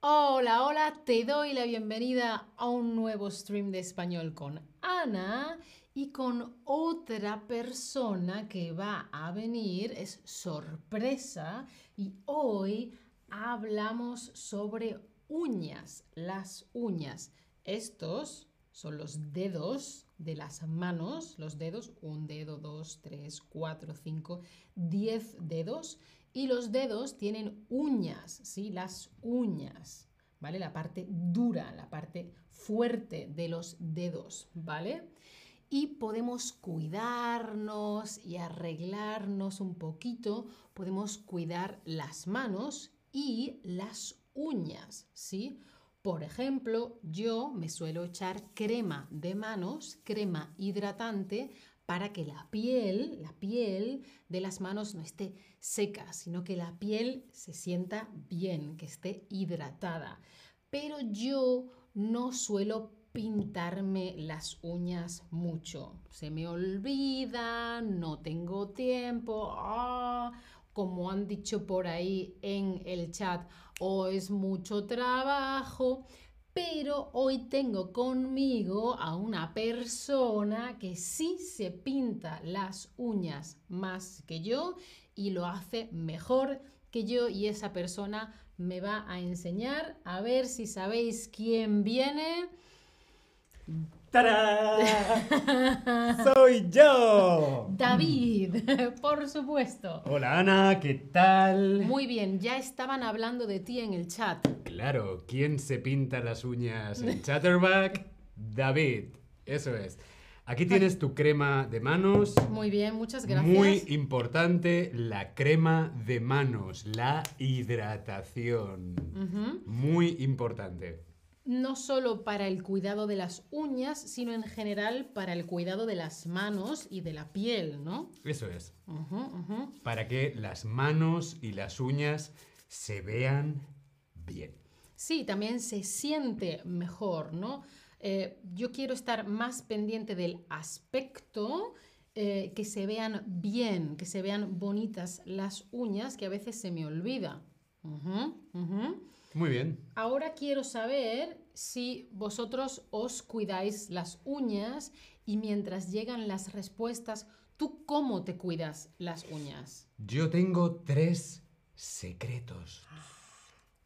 Hola, hola, te doy la bienvenida a un nuevo stream de español con Ana y con otra persona que va a venir. Es sorpresa y hoy hablamos sobre uñas, las uñas. Estos son los dedos de las manos, los dedos, un dedo, dos, tres, cuatro, cinco, diez dedos. Y los dedos tienen uñas, ¿sí? Las uñas, ¿vale? La parte dura, la parte fuerte de los dedos, ¿vale? Y podemos cuidarnos y arreglarnos un poquito, podemos cuidar las manos y las uñas, ¿sí? Por ejemplo, yo me suelo echar crema de manos, crema hidratante, para que la piel, la piel de las manos no esté seca, sino que la piel se sienta bien, que esté hidratada. Pero yo no suelo pintarme las uñas mucho. Se me olvida, no tengo tiempo. Ah, como han dicho por ahí en el chat, o es mucho trabajo, pero hoy tengo conmigo a una persona que sí se pinta las uñas más que yo y lo hace mejor que yo y esa persona me va a enseñar a ver si sabéis quién viene. ¡Tarán! ¡Soy yo! David, por supuesto. Hola Ana, ¿qué tal? Muy bien, ya estaban hablando de ti en el chat. Claro, ¿quién se pinta las uñas en Chatterback? David, eso es. Aquí tienes tu crema de manos. Muy bien, muchas gracias. Muy importante, la crema de manos, la hidratación. Muy importante no solo para el cuidado de las uñas, sino en general para el cuidado de las manos y de la piel, ¿no? Eso es. Para que las manos y las uñas se vean bien. Sí, también se siente mejor, ¿no? Eh, yo quiero estar más pendiente del aspecto, eh, que se vean bien, que se vean bonitas las uñas, que a veces se me olvida. Muy bien. Ahora quiero saber si vosotros os cuidáis las uñas y mientras llegan las respuestas, ¿tú cómo te cuidas las uñas? Yo tengo tres secretos.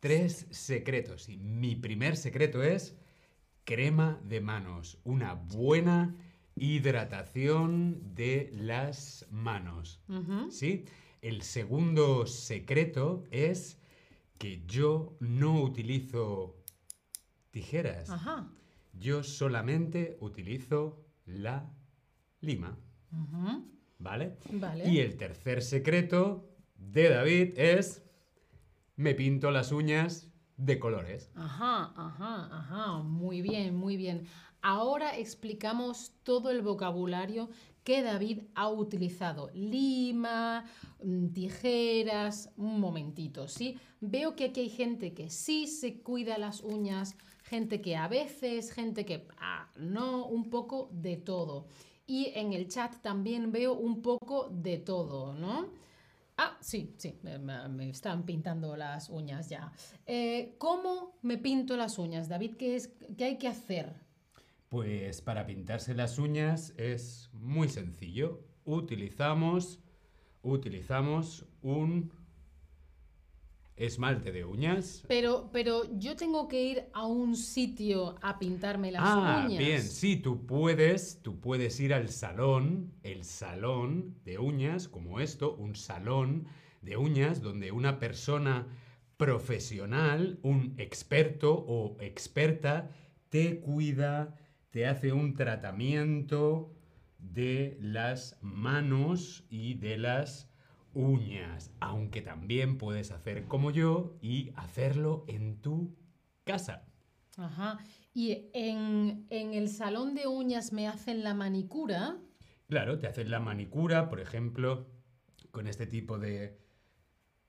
Tres secretos. Y mi primer secreto es crema de manos. Una buena hidratación de las manos. ¿Sí? El segundo secreto es que yo no utilizo tijeras. Yo solamente utilizo la lima. ¿Vale? Vale. Y el tercer secreto de David es me pinto las uñas de colores. Ajá, ajá, ajá. Muy bien, muy bien. Ahora explicamos todo el vocabulario que David ha utilizado. Lima, mm, tijeras, un momentito, ¿sí? Veo que aquí hay gente que sí se cuida las uñas, gente que a veces, gente que ah, no, un poco de todo. Y en el chat también veo un poco de todo, ¿no? Ah, sí, sí, me, están pintando las uñas ya. Eh, ¿Cómo me pinto las uñas, David? ¿Qué, es, ¿Qué hay que hacer? Pues para pintarse las uñas es muy sencillo. Utilizamos, utilizamos un esmalte de uñas. Pero, pero yo tengo que ir a un sitio a pintarme las ah, uñas. Bien, sí, tú puedes, tú puedes ir al salón, el salón de uñas, como esto, un salón de uñas donde una persona profesional, un experto o experta, te cuida te hace un tratamiento de las manos y de las uñas, aunque también puedes hacer como yo y hacerlo en tu casa. Ajá. ¿Y en, el salón de uñas me hacen la manicura? Claro, te hacen la manicura, por ejemplo, con este tipo de,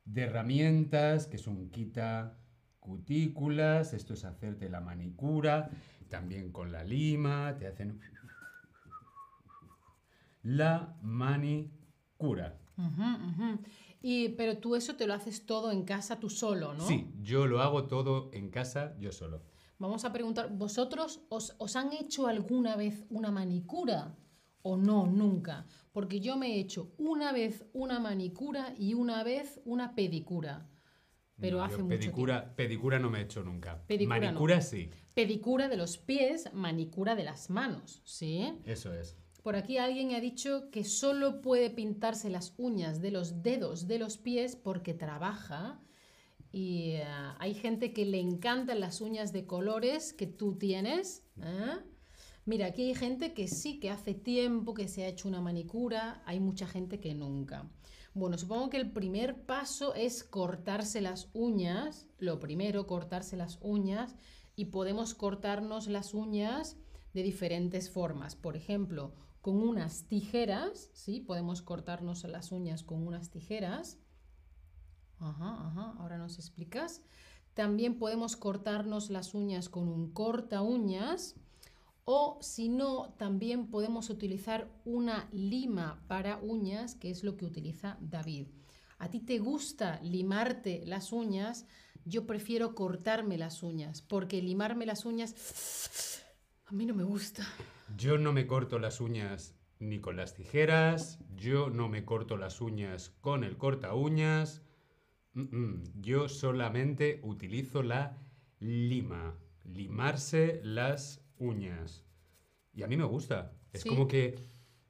de herramientas, que son quita cutículas, esto es hacerte la manicura, también con la lima, te hacen la manicura. Y, pero tú eso te lo haces todo en casa tú solo, ¿no? Sí, yo lo hago todo en casa yo solo. Vamos a preguntar, ¿vosotros os, os han hecho alguna vez una manicura? ¿O no? Nunca. Porque yo me he hecho una vez una manicura y una vez una pedicura. Pero No, hace yo mucho tiempo. pedicura, pedicura no me he hecho nunca. Pedicura no. Manicura sí, Pedicura de los pies, manicura de las manos, ¿sí? eso es. Por aquí alguien ha dicho que solo puede pintarse las uñas de los dedos de los pies porque trabaja. Y eh, hay gente que le encantan las uñas de colores que tú tienes. ¿eh? Mira, aquí hay gente que sí, que hace tiempo que se ha hecho una manicura. Hay mucha gente que nunca. Bueno, supongo que el primer paso es cortarse las uñas. Lo primero, cortarse las uñas. Y podemos cortarnos las uñas de diferentes formas. Por ejemplo, con unas tijeras, ¿sí? Podemos cortarnos las uñas con unas tijeras. Ajá, ajá, ahora nos explicas. También podemos cortarnos las uñas con un corta uñas. O si no, también podemos utilizar una lima para uñas, que es lo que utiliza David. ¿A ti te gusta limarte las uñas? Yo prefiero cortarme las uñas, porque limarme las uñas a mí no me gusta. Yo no me corto las uñas ni con las tijeras, yo no me corto las uñas con el corta uñas. Yo solamente utilizo la lima, limarse las uñas. Y a mí me gusta. Es Sí. como que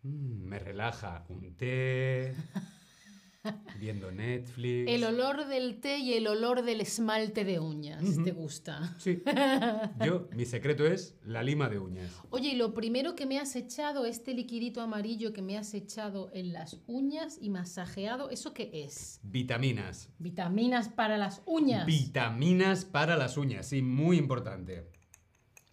mm, me relaja un té, viendo Netflix. El olor del té y el olor del esmalte de uñas. ¿te gusta? Sí. Yo, mi secreto es la lima de uñas. Oye, y lo primero que me has echado, este liquidito amarillo que me has echado en las uñas y masajeado, ¿eso qué es? Vitaminas. Vitaminas para las uñas. Vitaminas para las uñas, sí, muy importante.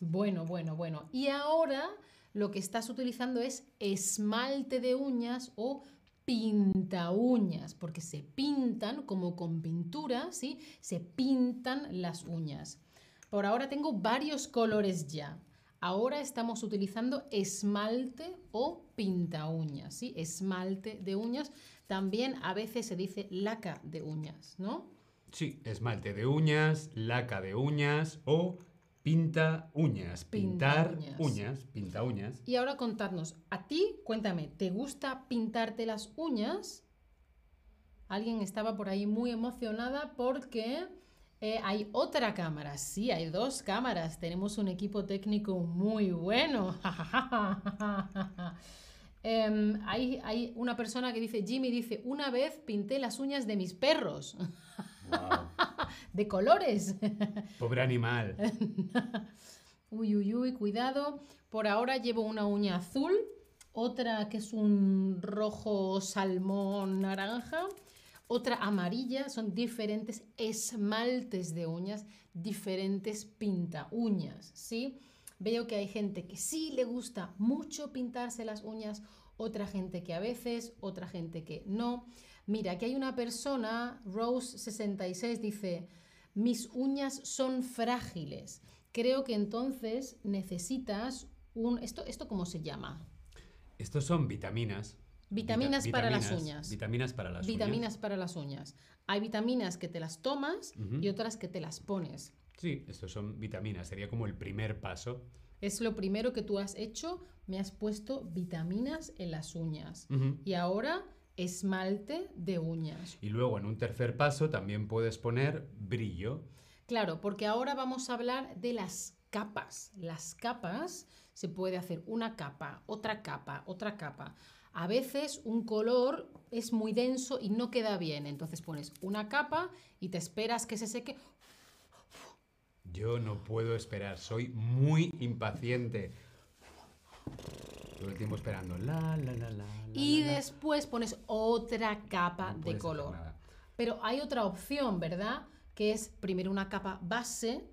Bueno, bueno, bueno. Y ahora lo que estás utilizando es esmalte de uñas o pinta uñas, porque se pintan como con pintura, ¿sí? Se pintan las uñas. Por ahora tengo varios colores ya. Ahora estamos utilizando esmalte o pinta uñas, ¿sí? Esmalte de uñas. También a veces se dice laca de uñas, ¿no? Sí, esmalte de uñas, laca de uñas o pinta uñas. Pinta Pintar uñas. uñas, pinta uñas. Y ahora contadnos, a ti, cuéntame, ¿te gusta pintarte las uñas? Alguien estaba por ahí muy emocionada porque eh, hay otra cámara. Sí, hay dos cámaras. Tenemos un equipo técnico muy bueno. Em, hay, hay una persona que dice, Jimmy dice, una vez pinté las uñas de mis perros, Guau, de colores. Pobre animal. Uy, uy, uy, cuidado. Por ahora llevo una uña azul, otra que es un rojo salmón naranja, otra amarilla. Son diferentes esmaltes de uñas, diferentes pinta uñas, ¿sí? Veo que hay gente que sí le gusta mucho pintarse las uñas, otra gente que a veces, otra gente que no. Mira, aquí hay una persona, Rose66, dice, mis uñas son frágiles. Creo que entonces necesitas un... ¿Esto, esto cómo se llama? Estos son vitaminas. Vitaminas Vita- para las uñas. Vitaminas para las vitaminas para las uñas. Hay vitaminas que te las tomas y otras que te las pones. Sí, estos son vitaminas. Sería como el primer paso. Es lo primero que tú has hecho, me has puesto vitaminas en las uñas. Y ahora esmalte de uñas. Y luego en un tercer paso también puedes poner brillo. Claro, porque ahora vamos a hablar de las capas. Las capas se puede hacer una capa, otra capa, otra capa. A veces un color es muy denso y no queda bien, entonces pones una capa y te esperas que se seque. Yo no puedo esperar, soy muy impaciente. Todo el tiempo esperando. La, la, la, la, Y la, la. después pones otra capa No de color. Pero hay otra opción, ¿verdad? Que es primero una capa base.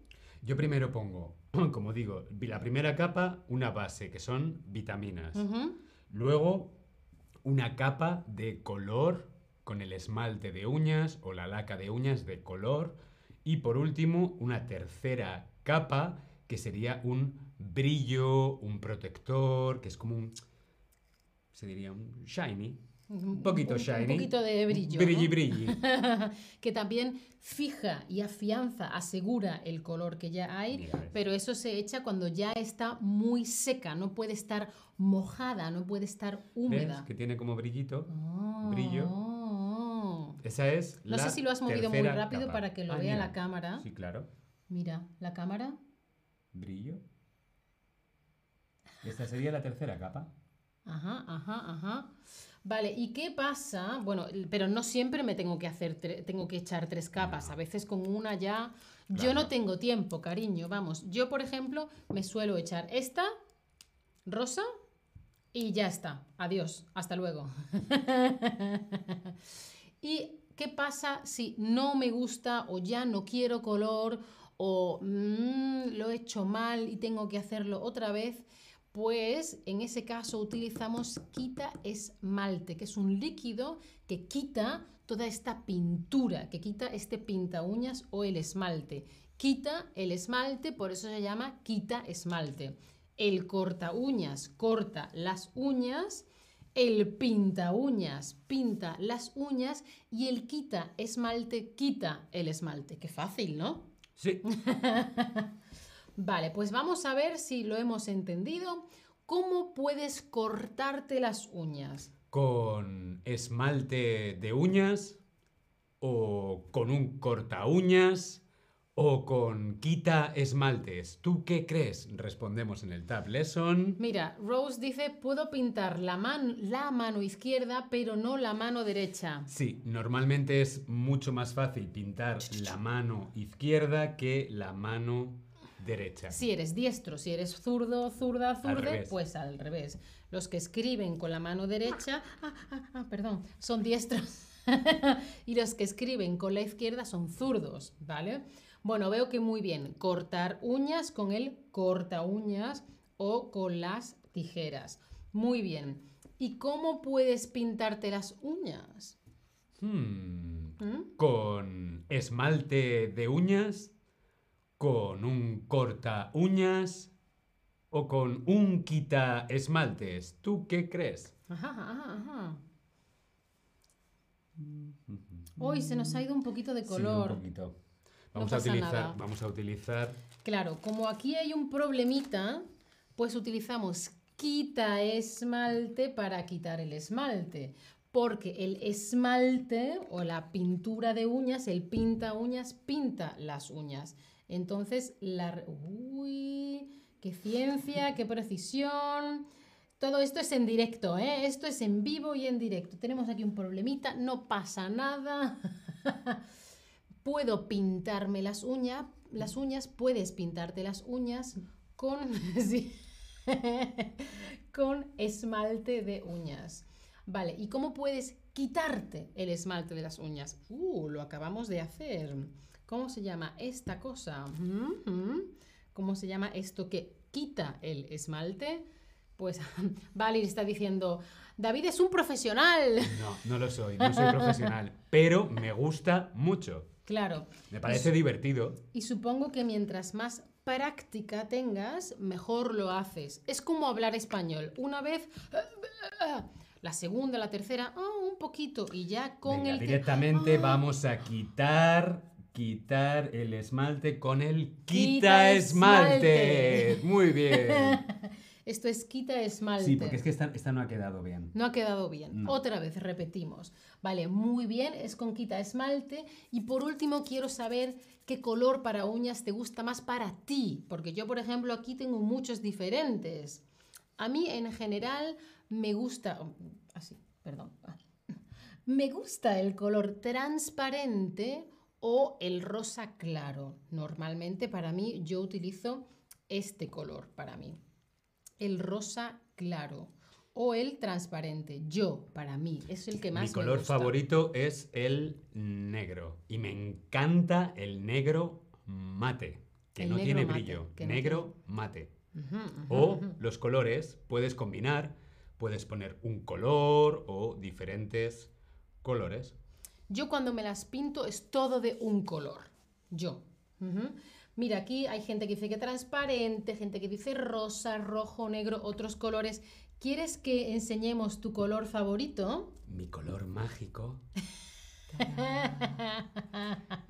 Yo primero pongo, como digo, la primera capa, una base, que son vitaminas. Luego, una capa de color con el esmalte de uñas o la laca de uñas de color. Y por último, una tercera capa que sería un brillo, un protector, que es como un... Se diría un shiny. Un poquito un- shiny. Un poquito de brillo. Brilli, ¿no? brilli. que también fija y afianza, asegura el color que ya hay, ves. pero eso se echa cuando ya está muy seca, no puede estar mojada, no puede estar ¿Ves? húmeda. Que tiene como brillito. Oh. brillo. Esa es No la sé si lo has movido muy rápido capa. para que lo Ah, vea mira. la cámara. Sí, claro. Mira, la cámara. Brillo. Esta sería la tercera capa. Ajá, ajá, ajá. Vale, ¿y qué pasa? Bueno, pero no siempre me tengo que hacer, tengo que echar tres capas. No. A veces con una ya. Yo no tengo tiempo, cariño. Vamos, yo por ejemplo me suelo echar esta rosa y ya está. Adiós, hasta luego. ¿Y qué pasa si no me gusta o ya no quiero color o mm, lo he hecho mal y tengo que hacerlo otra vez? Pues en ese caso utilizamos quita esmalte, que es un líquido que quita toda esta pintura, que quita este pinta uñas o el esmalte. Quita el esmalte, por eso se llama quita esmalte. El corta uñas corta las uñas, el pinta uñas pinta las uñas y el quita esmalte quita el esmalte. Qué fácil, ¿no? Sí. Vale, pues vamos a ver si lo hemos entendido. ¿Cómo puedes cortarte las uñas? Con esmalte de uñas o con un corta uñas o con quita esmaltes. ¿Tú qué crees? Respondemos en el Tab Lesson. Mira, Rose dice, puedo pintar la, man- la mano izquierda, pero no la mano derecha. Sí, normalmente es mucho más fácil pintar la mano izquierda que la mano derecha. Si eres diestro, si eres zurdo, zurda, zurde, pues al revés. Los que escriben con la mano derecha, ah, ah, ah, perdón, son diestros. y los que escriben con la izquierda son zurdos, ¿vale? Bueno, veo que muy bien. Cortar uñas con el corta uñas o con las tijeras. Muy bien. ¿Y cómo puedes pintarte las uñas? Hmm, ¿Mm? Con esmalte de uñas, con un corta uñas o con un quita esmaltes. ¿Tú qué crees? Ajá, ajá, ajá. Hoy se nos ha ido un poquito de Sí, color. un poquito. Vamos, No a pasa utilizar, nada. vamos a utilizar Claro, como aquí hay un problemita, pues utilizamos quita esmalte para quitar el esmalte. Porque el esmalte o la pintura de uñas, el pinta uñas, pinta las uñas. Entonces, la... ¡Uy! ¡Qué ciencia! ¡Qué precisión! Todo esto es en directo, ¿eh? Esto es en vivo y en directo. Tenemos aquí un problemita, no pasa nada. Puedo pintarme las uñas, las uñas, puedes pintarte las uñas con, sí, con esmalte de uñas. Vale, ¿y cómo puedes quitarte el esmalte de las uñas? Uh, lo acabamos de hacer. ¿Cómo se llama esta cosa? ¿Cómo se llama esto que quita el esmalte? Pues Valir está diciendo, David es un profesional. No, no lo soy, no soy profesional, pero me gusta mucho. Claro. Me parece divertido. Y supongo que mientras más práctica tengas, mejor lo haces. Es como hablar español. Una vez, la segunda, la tercera, ah, un poquito. Y ya con Venga, el... directamente Ah, vamos a quitar, quitar el esmalte con el Quita esmalte. esmalte. Muy bien. Esto es quita esmalte. Sí, porque es que esta, esta no ha quedado bien. No ha quedado bien. No. Otra vez, repetimos. Vale, muy bien, es con quita esmalte. Y por último, quiero saber qué color para uñas te gusta más para ti. Porque yo, por ejemplo, aquí tengo muchos diferentes. A mí, en general, me gusta... oh, Así, perdón. Me gusta el color transparente o el rosa claro. Normalmente, para mí, yo utilizo este color para mí el rosa claro o el transparente. Yo, para mí, es el que más Mi me color gusta. favorito es el negro. Y me encanta el negro mate, que El no tiene mate, brillo. no negro mate. O los colores, puedes combinar, puedes poner un color o diferentes colores. Yo cuando me las pinto es todo de un color. Yo. Mira, aquí hay gente que dice que transparente, gente que dice rosa, rojo, negro, otros colores. ¿Quieres que enseñemos tu color favorito? Mi color mágico.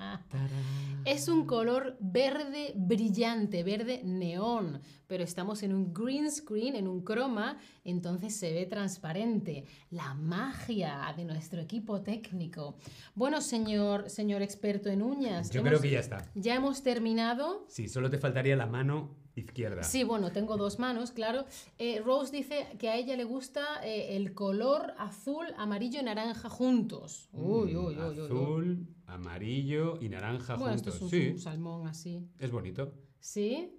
Es un color verde brillante, verde neón, pero estamos en un green screen, en un croma, entonces se ve transparente. La magia de nuestro equipo técnico. Bueno, señor, señor experto en uñas. Yo hemos- creo que ya está. ya hemos terminado. Sí, solo te faltaría la mano izquierda. Sí, bueno, tengo dos manos, claro. Eh, Rose dice que a ella le gusta eh, el color azul, amarillo y naranja juntos. Uy, Mm, uy, uy, uy. Azul, amarillo y naranja Bueno, esto juntos. es un, sí, un salmón así. es bonito. ¿Sí?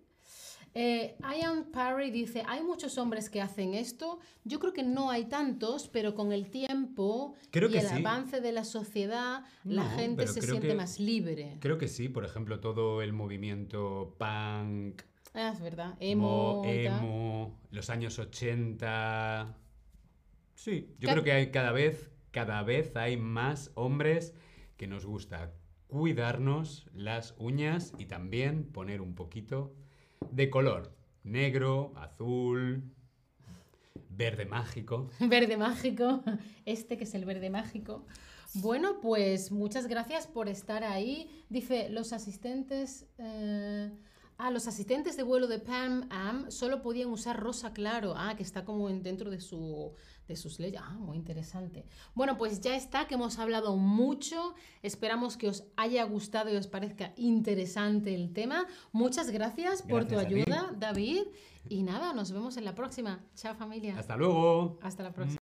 Eh, Ian Parry dice, hay muchos hombres que hacen esto. Yo creo que no hay tantos, pero con el tiempo Creo y que el sí. avance de la sociedad, la gente se siente que- más libre. Creo que sí, por ejemplo, todo el movimiento punk, Ah, es verdad. emo, Emo. los años 80. Sí, yo Ca- creo que hay cada vez, cada vez hay más hombres que nos gusta cuidarnos las uñas y también poner un poquito de color. Negro, azul, verde mágico. Verde mágico, este que es el verde mágico. Bueno, pues muchas gracias por estar ahí. Dice, los asistentes... eh, Ah, los asistentes de vuelo de Pam Am solo podían usar rosa claro. Ah, que está como en- dentro de, su, de sus leyes. Ah, muy interesante. Bueno, pues ya está, que hemos hablado mucho. Esperamos que os haya gustado y os parezca interesante el tema. Muchas gracias, por tu ayuda, David. Y nada, nos vemos en la próxima. Chao familia. Hasta luego. Hasta la próxima.